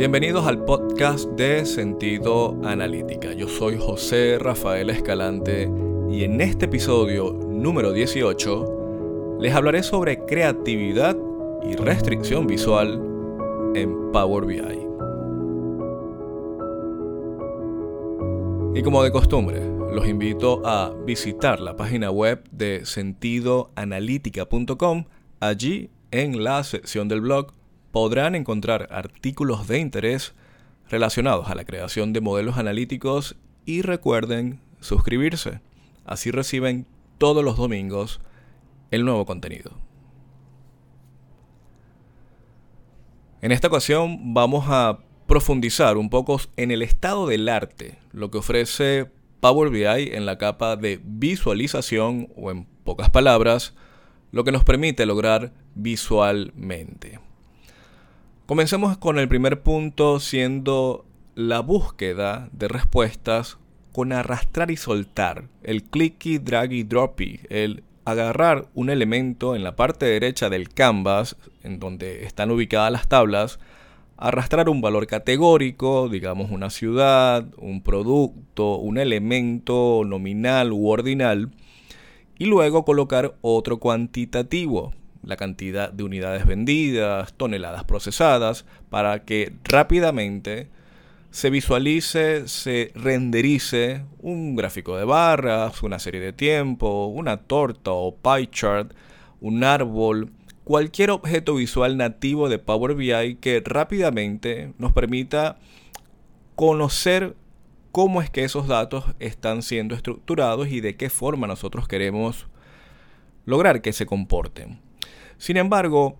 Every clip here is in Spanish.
Bienvenidos al podcast de Sentido Analítica. Yo soy José Rafael Escalante y en este episodio número 18 les hablaré sobre creatividad y restricción visual en Power BI. Y como de costumbre, los invito a visitar la página web de sentidoanalítica.com. Allí, en la sección del blog, podrán encontrar artículos de interés relacionados a la creación de modelos analíticos y recuerden suscribirse. Así reciben todos los domingos el nuevo contenido. En esta ocasión vamos a profundizar un poco en el estado del arte, lo que ofrece Power BI en la capa de visualización o en pocas palabras, lo que nos permite lograr visualmente. Comencemos con el primer punto siendo la búsqueda de respuestas con arrastrar y soltar, el clicky, draggy, droppy, el agarrar un elemento en la parte derecha del canvas, en donde están ubicadas las tablas, arrastrar un valor categórico, digamos una ciudad, un producto, un elemento nominal u ordinal, y luego colocar otro cuantitativo, la cantidad de unidades vendidas, toneladas procesadas, para que rápidamente se visualice, se renderice un gráfico de barras, una serie de tiempo, una torta o pie chart, un árbol, cualquier objeto visual nativo de Power BI que rápidamente nos permita conocer cómo es que esos datos están siendo estructurados y de qué forma nosotros queremos lograr que se comporten. Sin embargo,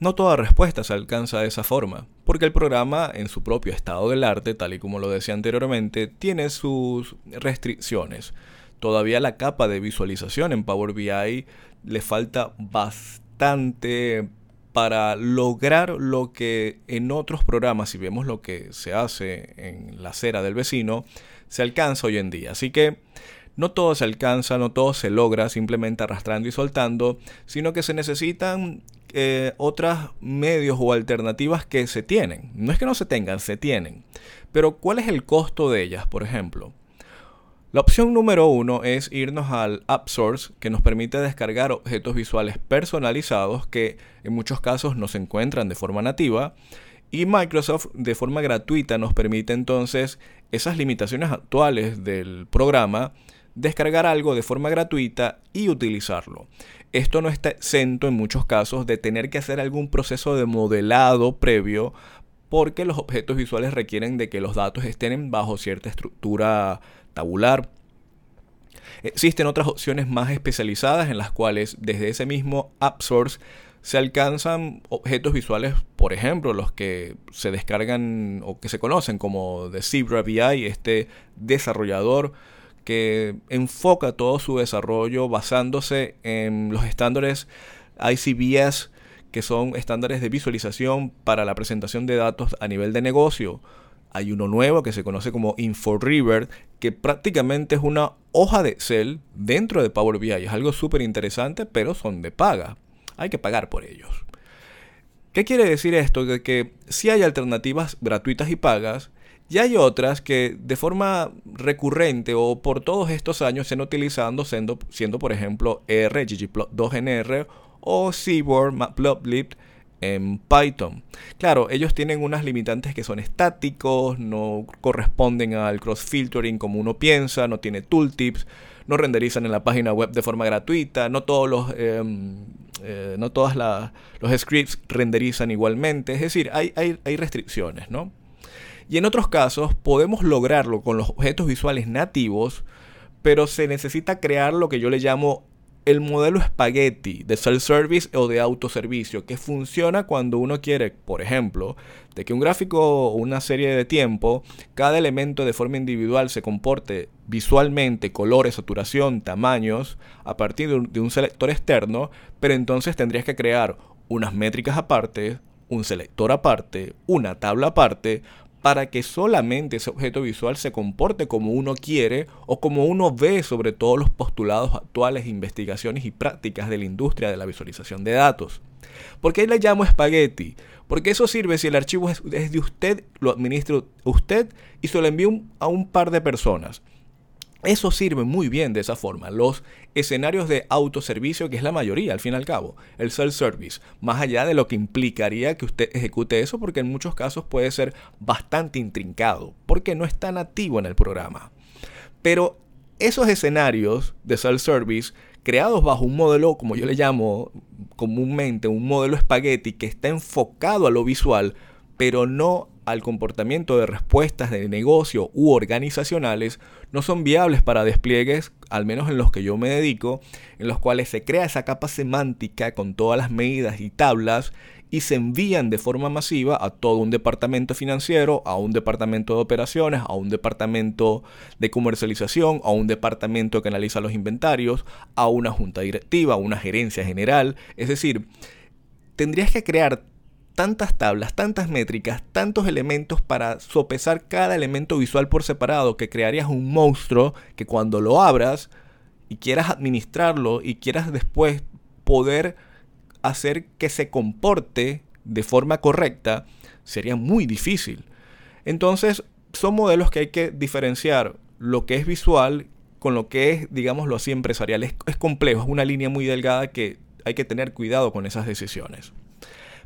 no toda respuesta se alcanza de esa forma, porque el programa en su propio estado del arte, tal y como lo decía anteriormente, tiene sus restricciones. Todavía la capa de visualización en Power BI le falta bastante para lograr lo que en otros programas, si vemos lo que se hace en la acera del vecino, se alcanza hoy en día. Así que no todo se alcanza, no todo se logra simplemente arrastrando y soltando, sino que se necesitan eh, otros medios o alternativas que se tienen. No es que no se tengan, se tienen. Pero ¿cuál es el costo de ellas, por ejemplo? La opción número uno es irnos al App Source que nos permite descargar objetos visuales personalizados que en muchos casos no se encuentran de forma nativa y Microsoft de forma gratuita nos permite entonces esas limitaciones actuales del programa descargar algo de forma gratuita y utilizarlo. Esto no está exento en muchos casos de tener que hacer algún proceso de modelado previo porque los objetos visuales requieren de que los datos estén bajo cierta estructura tabular. Existen otras opciones más especializadas en las cuales desde ese mismo App Source se alcanzan objetos visuales, por ejemplo, los que se descargan o que se conocen como de Zebra BI, este desarrollador que enfoca todo su desarrollo basándose en los estándares ICBS, que son estándares de visualización para la presentación de datos a nivel de negocio. Hay uno nuevo que se conoce como InfoRiver, que prácticamente es una hoja de Excel dentro de Power BI. Es algo súper interesante, pero son de paga. Hay que pagar por ellos. ¿Qué quiere decir esto? De que si hay alternativas gratuitas y pagas, y hay otras que de forma recurrente o por todos estos años se han utilizando siendo, por ejemplo R, ggplot2nr o Seaboard, Matplotlib en Python. Claro, ellos tienen unas limitantes que son estáticos, no corresponden al cross-filtering como uno piensa, no tiene tooltips, no renderizan en la página web de forma gratuita, no todos los... Em, eh, no todos los scripts renderizan igualmente, es decir, hay, hay, hay restricciones, ¿no? Y en otros casos podemos lograrlo con los objetos visuales nativos, pero se necesita crear lo que yo le llamo el modelo spaghetti de self-service o de autoservicio, que funciona cuando uno quiere, por ejemplo, de que un gráfico o una serie de tiempo, cada elemento de forma individual se comporte visualmente, colores, saturación, tamaños, a partir de un selector externo, pero entonces tendrías que crear unas métricas aparte, un selector aparte, una tabla aparte, para que solamente ese objeto visual se comporte como uno quiere o como uno ve sobre todos los postulados actuales, investigaciones y prácticas de la industria de la visualización de datos. ¿Por qué le llamo espagueti? Porque eso sirve si el archivo es, de usted, lo administra usted y se lo envía a un par de personas. Eso sirve muy bien de esa forma. Los escenarios de autoservicio, que es la mayoría al fin y al cabo, el self-service, más allá de lo que implicaría que usted ejecute eso, porque en muchos casos puede ser bastante intrincado, porque no está nativo en el programa. Pero esos escenarios de self-service creados bajo un modelo, como yo le llamo comúnmente, un modelo espagueti que está enfocado a lo visual, pero no al comportamiento de respuestas de negocio u organizacionales, no son viables para despliegues, al menos en los que yo me dedico, en los cuales se crea esa capa semántica con todas las medidas y tablas y se envían de forma masiva a todo un departamento financiero, a un departamento de operaciones, a un departamento de comercialización, a un departamento que analiza los inventarios, a una junta directiva, a una gerencia general. Es decir, tendrías que crear tantas tablas, tantas métricas, tantos elementos para sopesar cada elemento visual por separado que crearías un monstruo que cuando lo abras y quieras administrarlo y quieras después poder hacer que se comporte de forma correcta, sería muy difícil. Entonces, son modelos que hay que diferenciar lo que es visual con lo que es, digámoslo así, empresarial. Es, es complejo, es una línea muy delgada que hay que tener cuidado con esas decisiones.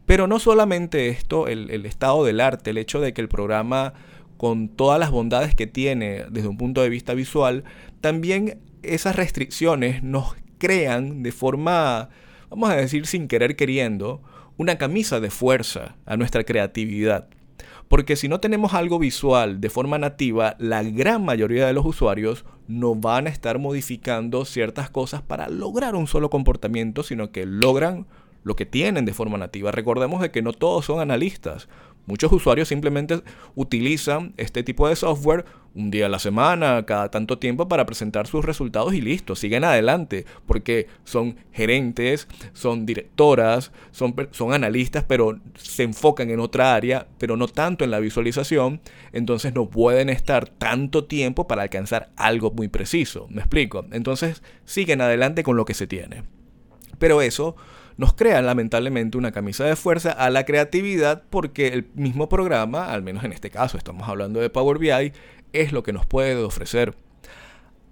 Pero no solamente esto, el, estado del arte, el hecho de que el programa, con todas las bondades que tiene desde un punto de vista visual, también esas restricciones nos crean de forma, vamos a decir, sin querer queriendo, una camisa de fuerza a nuestra creatividad. Porque si no tenemos algo visual de forma nativa, la gran mayoría de los usuarios no van a estar modificando ciertas cosas para lograr un solo comportamiento, sino que logran lo que tienen de forma nativa. Recordemos de que no todos son analistas. Muchos usuarios simplemente utilizan este tipo de software un día a la semana, cada tanto tiempo para presentar sus resultados y listo, siguen adelante, porque son gerentes, son directoras, son, son analistas, pero se enfocan en otra área, pero no tanto en la visualización, entonces no pueden estar tanto tiempo para alcanzar algo muy preciso, ¿me explico? Entonces siguen adelante con lo que se tiene. Pero eso nos crean lamentablemente una camisa de fuerza a la creatividad porque el mismo programa, al menos en este caso estamos hablando de Power BI, es lo que nos puede ofrecer.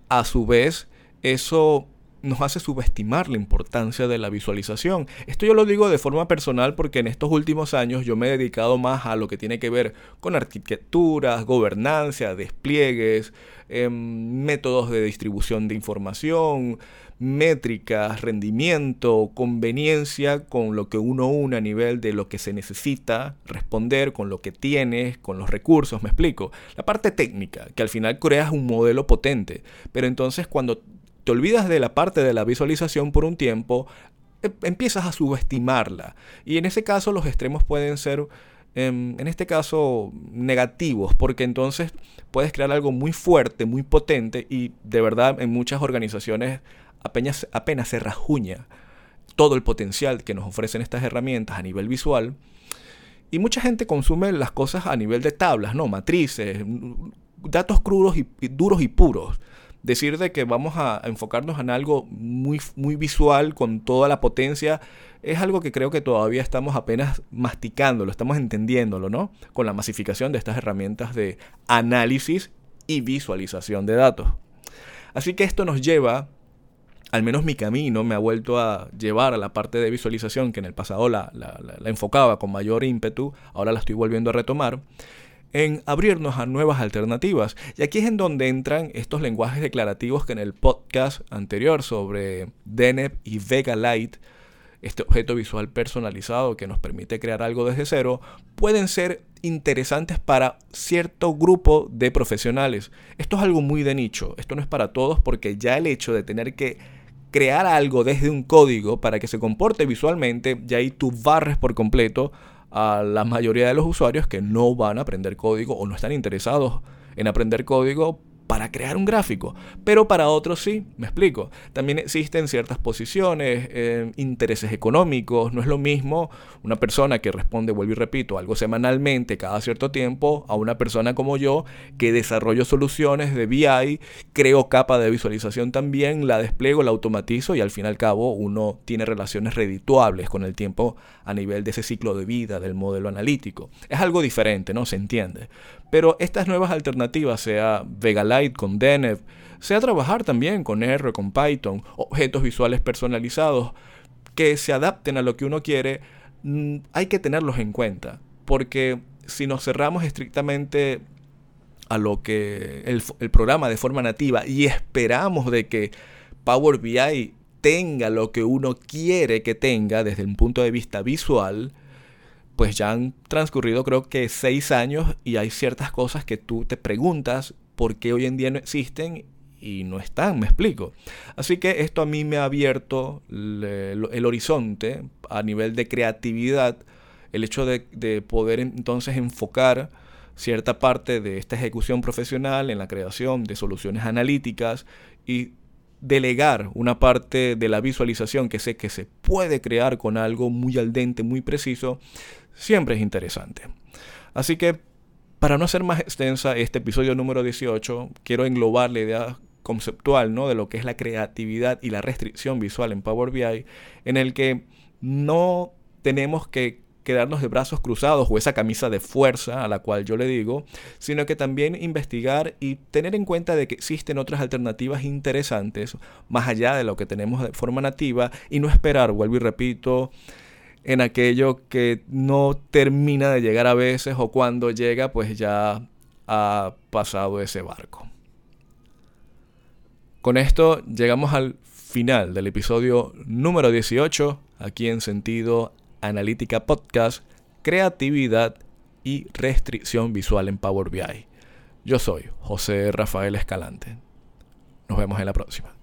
A su vez, eso nos hace subestimar la importancia de la visualización. Esto yo lo digo de forma personal porque en estos últimos años yo me he dedicado más a lo que tiene que ver con arquitecturas, gobernanza, despliegues, em, métodos de distribución de información, métricas, rendimiento, conveniencia con lo que uno une a nivel de lo que se necesita responder, con lo que tienes, con los recursos, me explico. La parte técnica, que al final creas un modelo potente, pero entonces cuando olvidas de la parte de la visualización por un tiempo, e, empiezas a subestimarla. Y en ese caso los extremos pueden ser, em, en este caso, negativos, porque entonces puedes crear algo muy fuerte, muy potente y de verdad en muchas organizaciones apenas, apenas se rajuña todo el potencial que nos ofrecen estas herramientas a nivel visual. Y mucha gente consume las cosas a nivel de tablas, ¿no? Matrices, datos crudos y, duros y puros. Decir de que vamos a, enfocarnos en algo muy, muy visual con toda la potencia es algo que creo que todavía estamos apenas masticándolo, estamos entendiéndolo, ¿no? Con la masificación de estas herramientas de análisis y visualización de datos. Así que esto nos lleva al menos mi camino me ha vuelto a llevar a la parte de visualización que en el pasado la, enfocaba con mayor ímpetu, ahora la estoy volviendo a retomar, en abrirnos a nuevas alternativas. Y aquí es en donde entran estos lenguajes declarativos que en el podcast anterior sobre Deneb y Vega Light, este objeto visual personalizado que nos permite crear algo desde cero, pueden ser interesantes para cierto grupo de profesionales. Esto es algo muy de nicho, esto no es para todos porque ya el hecho de tener que crear algo desde un código para que se comporte visualmente, y ahí tú barres por completo a la mayoría de los usuarios que no van a aprender código o no están interesados en aprender código para crear un gráfico, pero para otros sí, me explico. También existen ciertas posiciones, eh, intereses económicos, no es lo mismo una persona que responde, vuelvo y repito, algo semanalmente cada cierto tiempo, a una persona como yo que desarrollo soluciones de BI, creo capa de visualización también, la despliego, la automatizo y al fin y al cabo uno tiene relaciones redituables con el tiempo a nivel de ese ciclo de vida del modelo analítico. Es algo diferente, ¿no? Se entiende. Pero estas nuevas alternativas, sea Con Denev, sea trabajar también con R, con Python, objetos visuales personalizados que se adapten a lo que uno quiere, mm, hay que tenerlos en cuenta. Porque si nos cerramos estrictamente a lo que el, el, programa de forma nativa y esperamos de que Power BI tenga lo que uno quiere que tenga desde un punto de vista visual, pues ya han transcurrido creo que seis años y hay ciertas cosas que tú te preguntas por qué hoy en día no existen y no están, me explico. Así que esto a mí me ha abierto el, horizonte a nivel de creatividad, el hecho de, de poder entonces enfocar cierta parte de esta ejecución profesional en la creación de soluciones analíticas y delegar una parte de la visualización que sé que se puede crear con algo muy al dente, muy preciso, siempre es interesante. Así que, para no hacer más extensa este episodio número 18, quiero englobar la idea conceptual ¿no? de lo que es la creatividad y la restricción visual en Power BI, en el que no tenemos que quedarnos de brazos cruzados o esa camisa de fuerza a la cual yo le digo, sino que también investigar y tener en cuenta de que existen otras alternativas interesantes más allá de lo que tenemos de forma nativa y no esperar, vuelvo y repito, en aquello que no termina de llegar a veces o cuando llega pues ya ha pasado ese barco. Con esto llegamos al final del episodio número 18 aquí en Sentido Analítica Podcast, Creatividad y Restricción Visual en Power BI. Yo soy José Rafael Escalante. Nos vemos en la próxima.